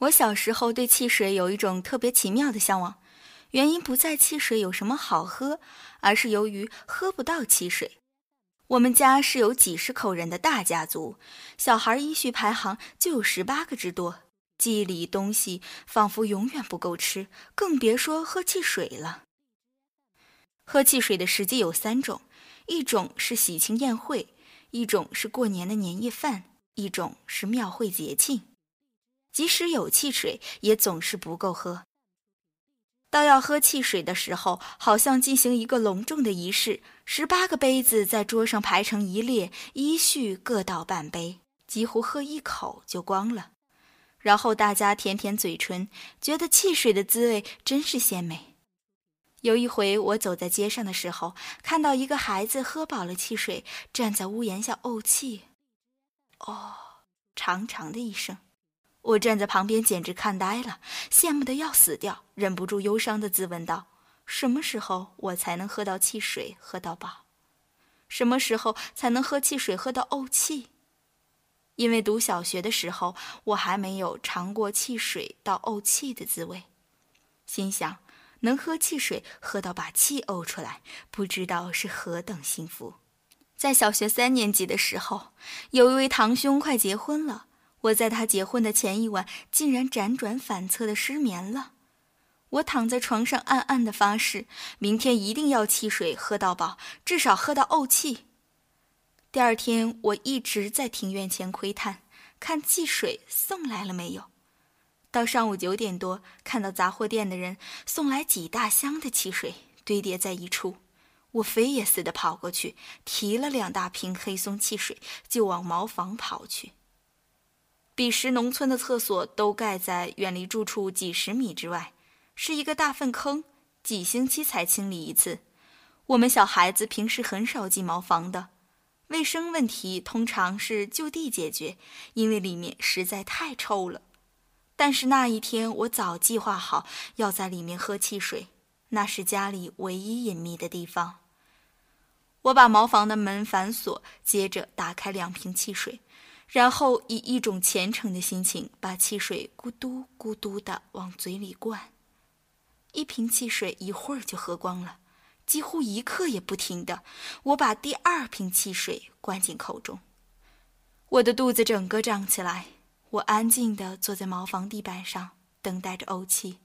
我小时候对汽水有一种特别奇妙的向往，原因不在汽水有什么好喝，而是由于喝不到汽水。我们家是有几十口人的大家族，小孩依序排行就有十八个之多，记忆里东西仿佛永远不够吃，更别说喝汽水了。喝汽水的时机有三种，一种是喜庆宴会，一种是过年的年夜饭，一种是庙会节庆。即使有汽水，也总是不够喝。到要喝汽水的时候，好像进行一个隆重的仪式，十八个杯子在桌上排成一列，依序各倒半杯，几乎喝一口就光了。然后大家舔舔嘴唇，觉得汽水的滋味真是鲜美。有一回，我走在街上的时候，看到一个孩子喝饱了汽水，站在屋檐下怄气，哦，长长的一声。我站在旁边，简直看呆了，羡慕的要死掉，忍不住忧伤的自问道：“什么时候我才能喝到汽水，喝到饱？什么时候才能喝汽水，喝到怄气？”因为读小学的时候，我还没有尝过汽水到怄气的滋味，心想能喝汽水喝到把气呕出来，不知道是何等幸福。在小学三年级的时候，有一位堂兄快结婚了。我在他结婚的前一晚，竟然辗转反侧的失眠了。我躺在床上，暗暗的发誓，明天一定要汽水喝到饱，至少喝到怄气。第二天，我一直在庭院前窥探，看汽水送来了没有。到上午九点多，看到杂货店的人送来几大箱的汽水，堆叠在一处。我飞也似的跑过去，提了两大瓶黑松汽水，就往茅房跑去。彼时，农村的厕所都盖在远离住处几十米之外，是一个大粪坑，几星期才清理一次。我们小孩子平时很少进茅房的，卫生问题通常是就地解决，因为里面实在太臭了。但是那一天，我早计划好要在里面喝汽水，那是家里唯一隐秘的地方。我把茅房的门反锁，接着打开两瓶汽水。然后以一种虔诚的心情，把汽水咕嘟咕嘟地往嘴里灌。一瓶汽水一会儿就喝光了，几乎一刻也不停的。我把第二瓶汽水灌进口中，我的肚子整个胀起来。我安静地坐在茅房地板上，等待着怄气。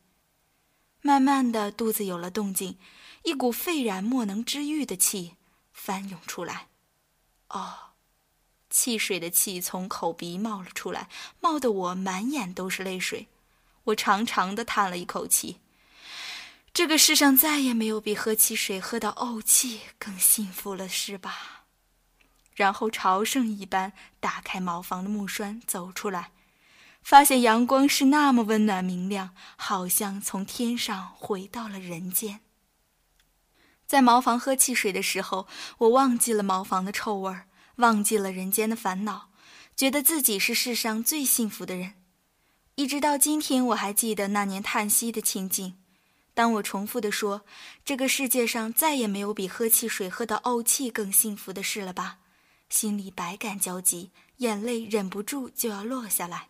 慢慢的，肚子有了动静，一股沸然莫能知喻的气翻涌出来。哦。汽水的气从口鼻冒了出来，冒得我满眼都是泪水。我长长的叹了一口气。这个世上再也没有比喝汽水喝到怄气更幸福了，是吧？然后朝圣一般打开茅房的木栓，走出来，发现阳光是那么温暖明亮，好像从天上回到了人间。在茅房喝汽水的时候，我忘记了茅房的臭味儿。忘记了人间的烦恼，觉得自己是世上最幸福的人。一直到今天，我还记得那年叹息的情景。当我重复地说：“这个世界上再也没有比喝汽水喝到怄气更幸福的事了吧？”心里百感交集，眼泪忍不住就要落下来。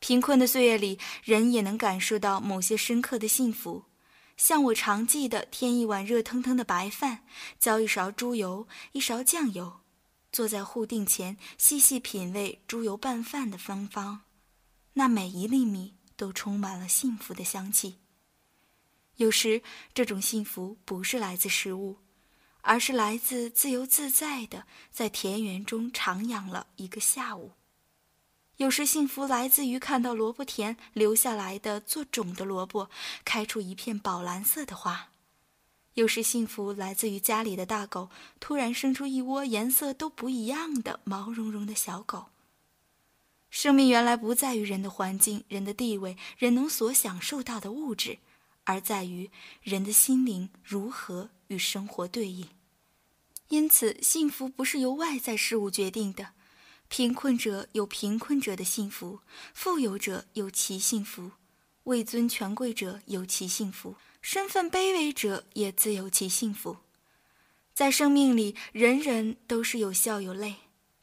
贫困的岁月里，人也能感受到某些深刻的幸福，像我常记得添一碗热腾腾的白饭，浇一勺猪油，一勺酱油。坐在户定前，细细品味猪油拌饭的芬芳，那每一粒米都充满了幸福的香气。有时，这种幸福不是来自食物，而是来自自由自在的在田园中徜徉了一个下午。有时，幸福来自于看到萝卜田留下来的做种的萝卜开出一片宝蓝色的花。有时幸福来自于家里的大狗突然生出一窝颜色都不一样的毛茸茸的小狗。生命原来不在于人的环境、人的地位、人能所享受到的物质，而在于人的心灵如何与生活对应。因此，幸福不是由外在事物决定的。贫困者有贫困者的幸福，富有者有其幸福，位尊权贵者有其幸福。身份卑微者也自有其幸福，在生命里，人人都是有笑有泪；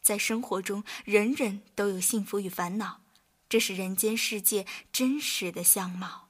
在生活中，人人都有幸福与烦恼。这是人间世界真实的相貌。